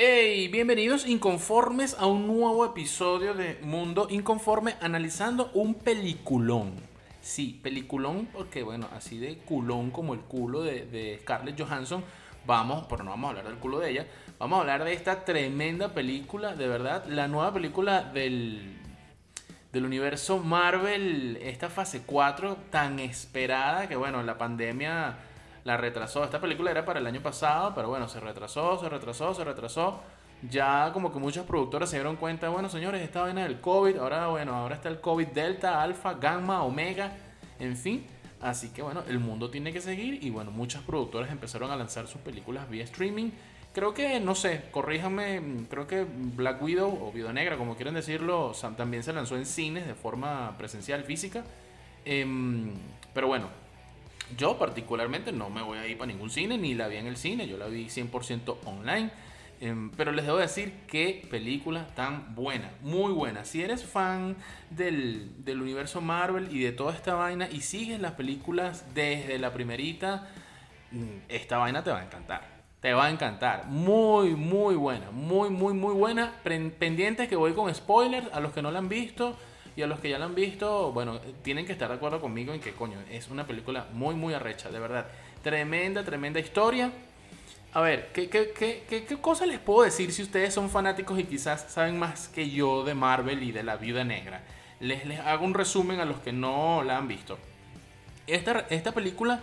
Hey, bienvenidos inconformes a un nuevo episodio de Mundo Inconforme analizando un peliculón. Sí, peliculón porque bueno, así de culón como el culo de, Scarlett Johansson, vamos, pero no vamos a hablar del culo de ella, vamos a hablar de esta tremenda película, de verdad, la nueva película del, del universo Marvel, esta fase 4 tan esperada que bueno, la pandemia la retrasó. Esta película era para el año pasado, pero bueno, se retrasó, se retrasó, se retrasó. Ya como que muchas productoras se dieron cuenta, bueno señores, esta vaina del COVID, ahora bueno, ahora está el COVID Delta, Alfa, Gamma, Omega, en fin. Así que bueno, el mundo tiene que seguir y bueno, muchas productoras empezaron a lanzar sus películas vía streaming. Creo que, no sé, corríjame, creo que Black Widow o Viuda Negra, como quieran decirlo, también se lanzó en cines de forma presencial, física. Em, pero bueno, yo particularmente no me voy a ir para ningún cine, ni la vi en el cine, yo la vi 100% online. Em, pero les debo decir qué película tan buena, muy buena. Si eres fan del, universo Marvel y de toda esta vaina y sigues las películas desde la primerita, mm, esta vaina te va a encantar. Te va a encantar. Muy, muy buena. Muy, muy, muy buena. Pendientes que voy con spoilers a los que no la han visto. Y a los que ya la han visto, bueno, tienen que estar de acuerdo conmigo en que, coño, es una película muy, muy arrecha, de verdad. Tremenda, tremenda historia. A ver, ¿qué, qué, qué, qué, cosa les puedo decir si ustedes son fanáticos y quizás saben más que yo de Marvel y de la Viuda Negra? Les, les hago un resumen a los que no la han visto. Esta, esta película,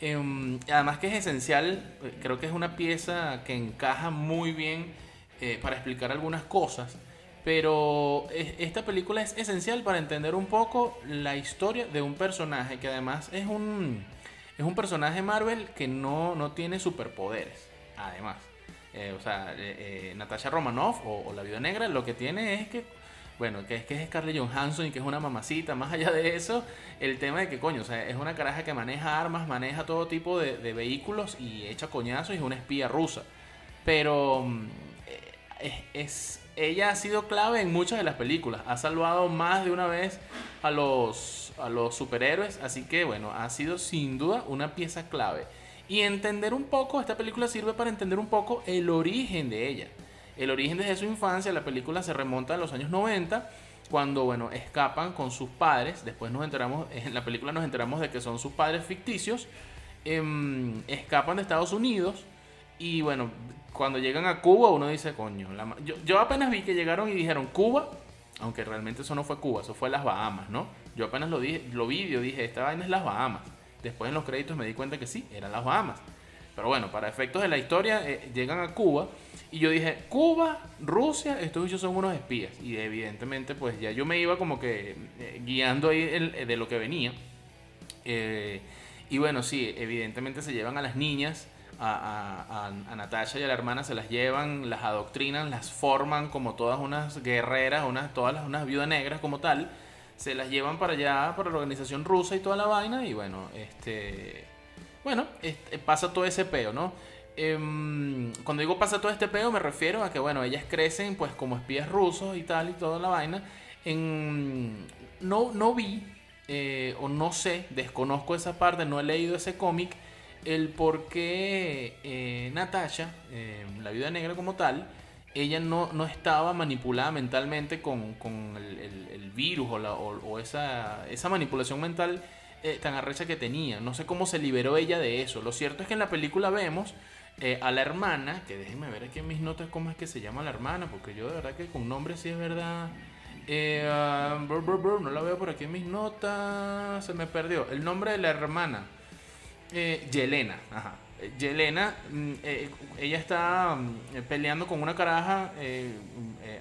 em, además que es esencial, creo que es una pieza que encaja muy bien eh, para explicar algunas cosas. Pero esta película es esencial para entender un poco la historia de un personaje que además es un, es un personaje Marvel que no, no tiene superpoderes. Además, eh, o sea, eh, eh, Natasha Romanoff o, la Vida Negra lo que tiene es que, bueno, que es que es Scarlett Johansson y que es una mamacita. Más allá de eso, el tema de que, coño, o sea, es una caraja que maneja armas, maneja todo tipo de, de vehículos y echa coñazos y es una espía rusa. Pero es ella ha sido clave en muchas de las películas. Ha salvado más de una vez a los, a los superhéroes. Así que bueno, ha sido sin duda una pieza clave. Y entender un poco, esta película sirve para entender un poco el origen de ella. El origen desde su infancia, la película se remonta a los años 90, cuando bueno, escapan con sus padres. Después nos enteramos, en la película nos enteramos de que son sus padres ficticios. Em, escapan de Estados Unidos y bueno, cuando llegan a Cuba, uno dice, coño, yo, apenas vi que llegaron y dijeron Cuba, aunque realmente eso no fue Cuba, eso fue las Bahamas, ¿no? Yo apenas lo, dije, lo vi y yo dije, esta vaina es las Bahamas. Después en los créditos me di cuenta que sí, eran las Bahamas. Pero bueno, para efectos de la historia, eh, llegan a Cuba y yo dije, Cuba, Rusia, estos bichos son unos espías. Y evidentemente, pues ya yo me iba como que eh, guiando ahí de lo que venía. Eh, y bueno, sí, evidentemente se llevan a las niñas a, Natasha y a la hermana se las llevan, las adoctrinan, las forman como todas unas guerreras, unas, todas las, unas viudas negras como tal. Se las llevan para allá, para la organización rusa y toda la vaina. Y bueno, este. Bueno, este, pasa todo ese peo, ¿no? Em, cuando digo pasa todo este peo, me refiero a que, bueno, ellas crecen pues como espías rusos y tal y toda la vaina. En, no, no vi, eh, o no sé, desconozco esa parte, no he leído ese cómic el por qué eh, Natasha, eh, la vida negra como tal, ella no, no estaba manipulada mentalmente con, el, virus o, esa, esa, manipulación mental eh, tan arrecha que tenía. No sé cómo se liberó ella de eso. Lo cierto es que en la película vemos a la hermana, que déjenme ver aquí en mis notas cómo es que se llama la hermana, porque yo de verdad que con nombre sí es verdad. Ah, no la veo por aquí en mis notas, se me perdió. El nombre de la hermana. Eh, Yelena, ajá. Yelena, mm, eh, ella está mm, peleando con una caraja, eh,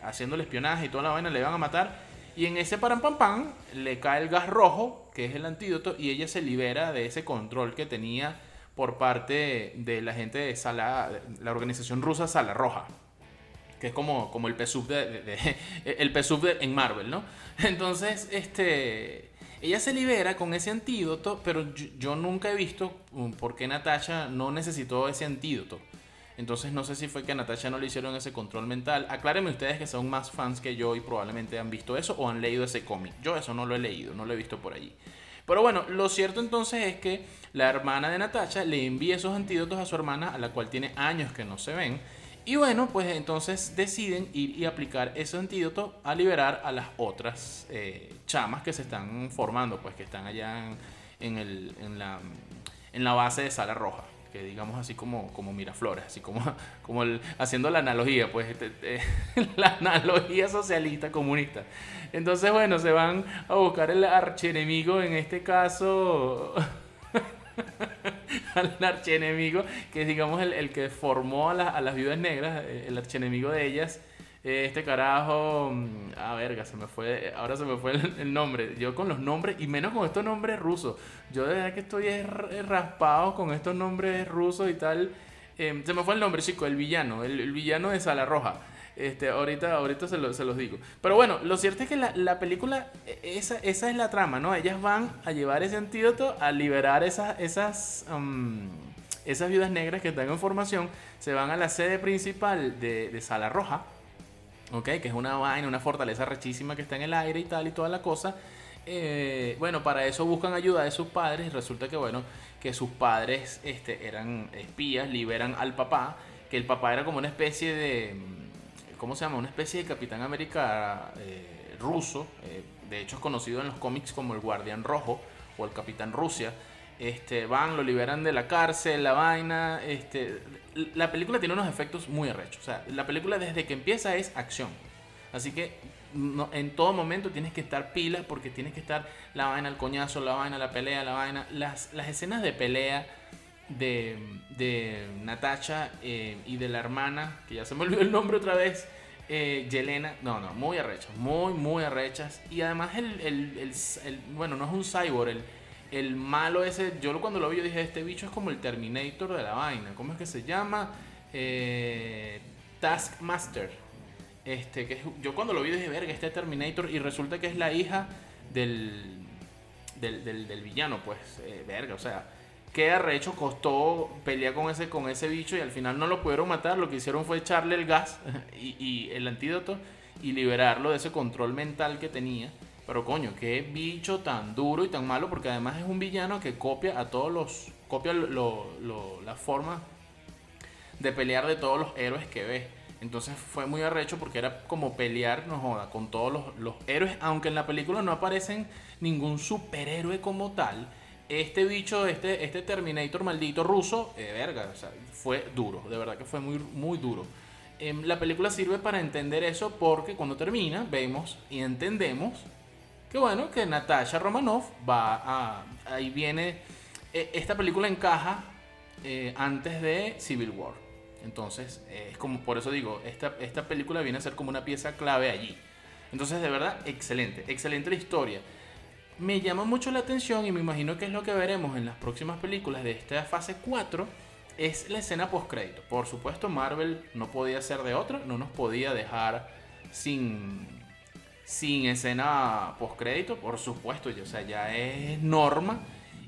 haciendo el espionaje y toda la vaina, le van a matar. Y en ese param pam pam le cae el gas rojo, que es el antídoto, y ella se libera de ese control que tenía por parte de la gente de Sala, la organización rusa Sala Roja que es como, como el PSUV de, el en Marvel, ¿no? Entonces, este, ella se libera con ese antídoto, pero yo, nunca he visto um, por qué Natasha no necesitó ese antídoto. Entonces no sé si fue que a Natasha no le hicieron ese control mental. Aclárenme ustedes que son más fans que yo y probablemente han visto eso o han leído ese cómic. Yo eso no lo he leído, no lo he visto por allí. Pero bueno, lo cierto entonces es que la hermana de Natasha le envía esos antídotos a su hermana, a la cual tiene años que no se ven. Y bueno, pues entonces deciden ir y aplicar ese antídoto a liberar a las otras eh, chamas que se están formando, pues que están allá en, el, en, la, en la base de Sala Roja que digamos así como, como Miraflores, así como, como el, haciendo la analogía, pues este, eh, la analogía socialista comunista. Entonces, bueno, se van a buscar el archienemigo, en este caso al archienemigo, que es digamos el, el que formó a, a, las viudas negras, eh, el archienemigo de ellas. Eh, este carajo, mm, ah, verga, se me fue, ahora se me fue el, nombre. Yo con los nombres, y menos con estos nombres rusos. Yo de verdad que estoy raspado con estos nombres rusos y tal. Em, se me fue el nombre, chico, el villano, el, el villano de Sala Roja. Este, ahorita, ahorita se, los digo. Pero bueno, lo cierto es que la, la, película, e, esa, esa es la trama, ¿no? Ellas van a llevar ese antídoto, a liberar esas, esas, um, esas viudas negras que están en formación, se van a la sede principal de, de Sala Roja, ¿ok? Que es una vaina, una fortaleza rechísima que está en el aire y tal y toda la cosa. Eh, bueno, para eso buscan ayuda de sus padres y resulta que, bueno, que sus padres este, eran espías, liberan al papá, que el papá era como una especie de ¿cómo se llama? Una especie de Capitán América eh, ruso, eh, de hecho es conocido en los cómics como el Guardián Rojo o el Capitán Rusia. Este, van, lo liberan de la cárcel, la vaina. Este, la película tiene unos efectos muy arrechos. O sea, la película desde que empieza es acción. Así que en todo momento tienes que estar pilas porque tienes que estar la vaina, el coñazo, la vaina, la pelea, la vaina. Las, las escenas de pelea de, de Natasha eh, y de la hermana, que ya se me olvidó el nombre otra vez, eh, Yelena, no, no, muy arrechas, muy, muy arrechas. Y además el, el, el, bueno, no es un cyborg, el, el malo ese, yo cuando lo vi yo dije, este bicho es como el Terminator de la vaina, ¿cómo es que se llama? Eh, Taskmaster. Este, que yo cuando lo vi dije, verga, este Terminator, y resulta que es la hija del, del, del, villano, pues, eh, verga, o sea, qué arrecho costó pelear con ese, con ese bicho y al final no lo pudieron matar. Lo que hicieron fue echarle el gas y, el antídoto y liberarlo de ese control mental que tenía. Pero coño, qué bicho tan duro y tan malo, porque además es un villano que copia a todos los. copia lo, la forma de pelear de todos los héroes que ve. Entonces fue muy arrecho porque era como pelear, no joda, con todos los héroes, aunque en la película no aparecen ningún superhéroe como tal este bicho, este, este Terminator maldito ruso, eh, verga, fue duro, de verdad que fue muy, muy duro. Em, la película sirve para entender eso porque cuando termina vemos y entendemos que bueno, que Natasha Romanoff va a... Ahí viene... E, esta película encaja eh, antes de Civil War. Entonces, es como por eso digo, esta, esta película viene a ser como una pieza clave allí. Entonces, de verdad, excelente, excelente la historia me llama mucho la atención y me imagino que es lo que veremos en las próximas películas de esta fase 4 es la escena post crédito. Por supuesto, Marvel no podía ser de otra, no nos podía dejar sin sin escena post crédito, por supuesto, o sea, ya es norma.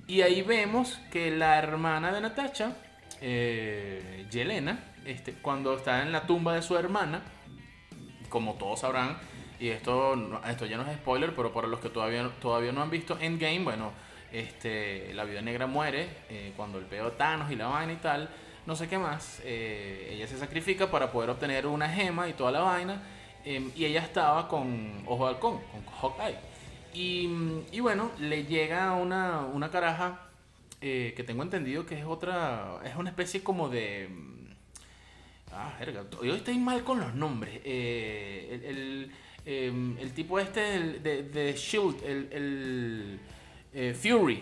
Y ahí vemos que la hermana de Natasha, eh, Yelena, este, cuando está en la tumba de su hermana, como todos sabrán, y esto, esto ya no es spoiler, pero para los que todavía, todavía no han visto Endgame, bueno, este, la vida negra muere eh, cuando el peo Thanos y la vaina y tal, no sé qué más. Eh, ella se sacrifica para poder obtener una gema y toda la vaina. Em, y ella estaba con Ojo de Halcón, con Hawkeye. Y, y bueno, le llega una, una caraja eh, que tengo entendido que es otra, es una especie como de... Ah, verga, yo estoy mal con los nombres. el Em, el tipo este de, de Shield, el, eh, Fury.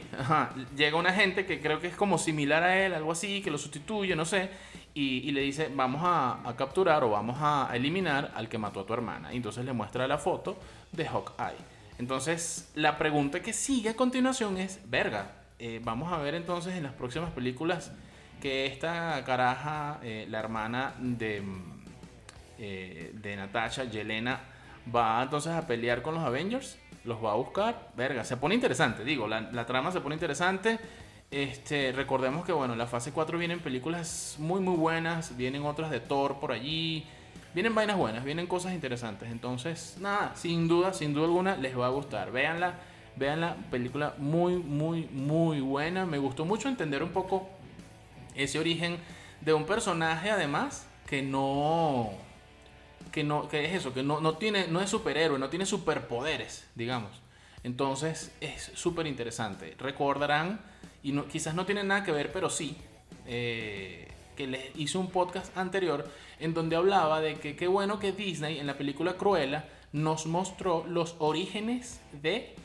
Llega una gente que creo que es como similar a él, algo así, que lo sustituye, no sé. Y, le dice, vamos a, capturar o vamos a eliminar al que mató a tu hermana. Y entonces le muestra la foto de Hawkeye. Entonces, la pregunta que sigue a continuación es, verga, eh, vamos a ver entonces en las próximas películas que esta caraja, eh, la hermana de, de Natasha, Yelena, va entonces a pelear con los Avengers los va a buscar. Verga, se pone interesante, digo, la, trama se pone interesante. Este, recordemos que bueno, la fase 4 vienen películas muy muy buenas, vienen otras de Thor por allí, vienen vainas buenas, vienen cosas interesantes. Entonces, nada, sin duda, sin duda alguna les va a gustar. Véanla, la película muy muy muy buena. Me gustó mucho entender un poco ese origen de un personaje además que no que no que es eso, que no, no tiene no es superhéroe, no tiene superpoderes, digamos. Entonces es súper interesante. Recordarán, y no, quizás no tiene nada que ver, pero sí, eh, que les hice un podcast anterior en donde hablaba de que qué bueno que Disney en la película Cruella nos mostró los orígenes de,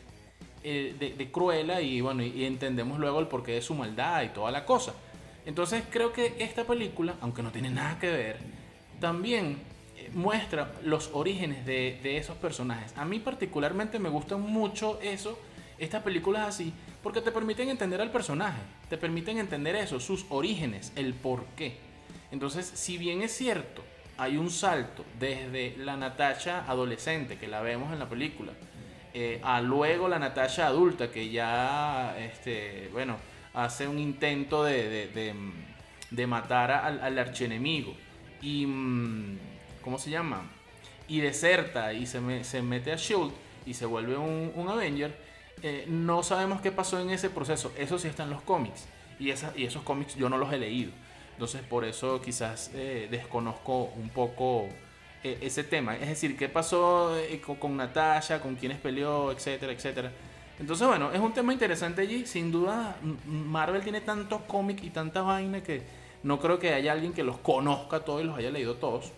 eh, de, Cruella y bueno, y entendemos luego el porqué de su maldad y toda la cosa. Entonces creo que esta película, aunque no tiene nada que ver, también muestra los orígenes de, esos personajes. A mí particularmente me gusta mucho eso, estas películas así, porque te permiten entender al personaje, te permiten entender eso, sus orígenes, el por qué. Entonces, si bien es cierto, hay un salto desde la Natasha adolescente, que la vemos en la película, eh, a luego la Natasha adulta, que ya, este, bueno, hace un intento de, de, matar al, al archienemigo. Y mm, ¿cómo se llama? Y deserta y se, se mete a Shield y se vuelve un, Avenger, eh, no sabemos qué pasó en ese proceso. Eso sí está en los cómics. Y, esos cómics yo no los he leído. Entonces por eso quizás eh, desconozco un poco eh, ese tema. Es decir, qué pasó con, con, Natasha, con quienes peleó, etcétera, etcétera. Entonces bueno, es un tema interesante allí. Sin duda, Marvel tiene tantos cómics y tanta vaina que no creo que haya alguien que los conozca todos y los haya leído todos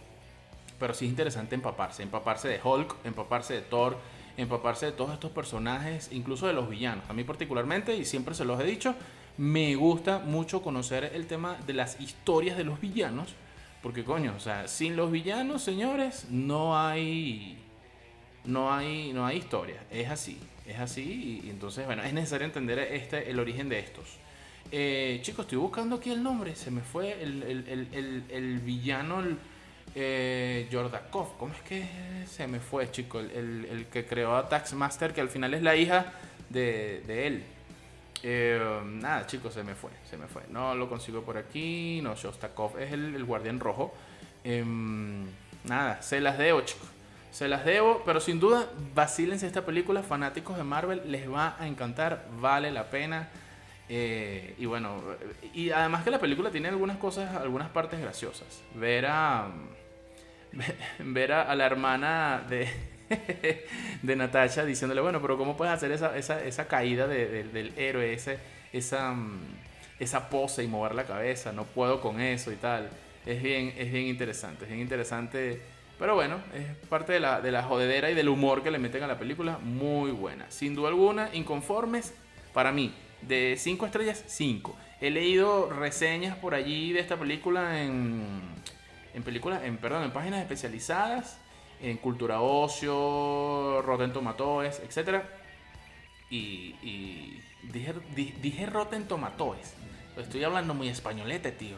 pero sí es interesante empaparse, empaparse de Hulk, empaparse de Thor, empaparse de todos estos personajes, incluso de los villanos. A mí particularmente, y siempre se los he dicho, me gusta mucho conocer el tema de las historias de los villanos, porque coño, o sea, sin los villanos, señores, no hay no hay no hay historia, es así, es así y, entonces, bueno, es necesario entender este el origen de estos. Eh, chicos, estoy buscando aquí el nombre, se me fue el, el, el villano, eh, Jordakov, ¿cómo es que se me fue, chico? El, que creó a Taxmaster, que al final es la hija de, él. Eh, nada, chicos, se me fue, se me fue. No lo consigo por aquí. No, Shostakov es el, guardián rojo. Em, nada, se las debo, chicos. Se las debo, pero sin duda, vacílense esta película. Fanáticos de Marvel, les va a encantar, vale la pena. Eh, y bueno, y además que la película tiene algunas cosas, algunas partes graciosas. Ver a ver a, la hermana de, de Natasha diciéndole, bueno, pero ¿cómo puedes hacer esa, esa, esa caída del héroe, ese, esa, mm, esa pose y mover la cabeza? No puedo con eso y tal. Es bien, es bien interesante, es bien interesante. Pero bueno, es parte de la, de la jodedera y del humor que le meten a la película. Muy buena. Sin duda alguna, inconformes, para mí, de 5 estrellas, 5. He leído reseñas por allí de esta película en en películas, en, perdón, en páginas especializadas, en Cultura Ocio, Rotten Tomatoes, etc. Y, y dije, dije Rotten Tomatoes. Estoy hablando muy españolete, tío.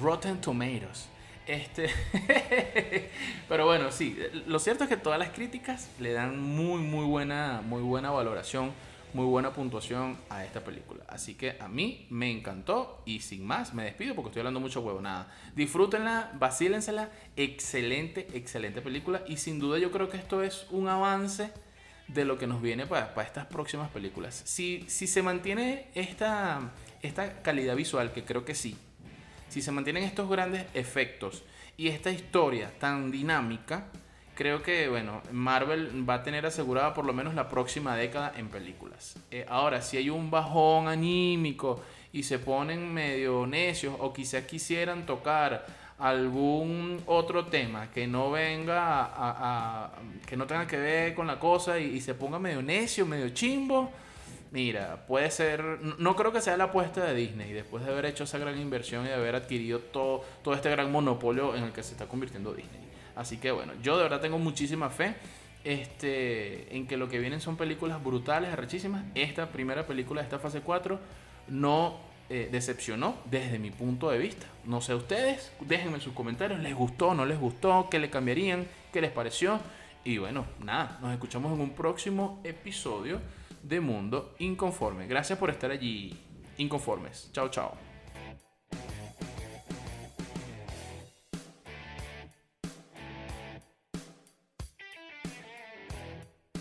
Rotten Tomatoes. Este, pero bueno, sí, lo cierto es que todas las críticas le dan muy, muy buena, muy buena valoración muy buena puntuación a esta película. Así que a mí me encantó y sin más me despido porque estoy hablando mucho huevo, nada. Disfrútenla, vacílensela, excelente, excelente película y sin duda yo creo que esto es un avance de lo que nos viene para, para estas próximas películas. Si, si se mantiene esta, esta calidad visual, que creo que sí, si se mantienen estos grandes efectos y esta historia tan dinámica, creo que, bueno, Marvel va a tener asegurada por lo menos la próxima década en películas. Eh, ahora, si hay un bajón anímico y se ponen medio necios o quizás quisieran tocar algún otro tema que no venga a, que no tenga que ver con la cosa y, se ponga medio necio, medio chimbo, Mira, puede ser, no creo que sea la apuesta de Disney, después de haber hecho esa gran inversión y de haber adquirido todo, todo este gran monopolio en el que se está convirtiendo Disney. Así que bueno, yo de verdad tengo muchísima fe este, en que lo que vienen son películas brutales, arrechísimas. Esta primera película de esta fase 4 no eh, decepcionó desde mi punto de vista. No sé ustedes, déjenme en sus comentarios, ¿les gustó, no les gustó? ¿Qué le cambiarían? ¿Qué les pareció? Y bueno, nada, nos escuchamos en un próximo episodio de Mundo Inconforme. Gracias por estar allí, inconformes. Chao, chao.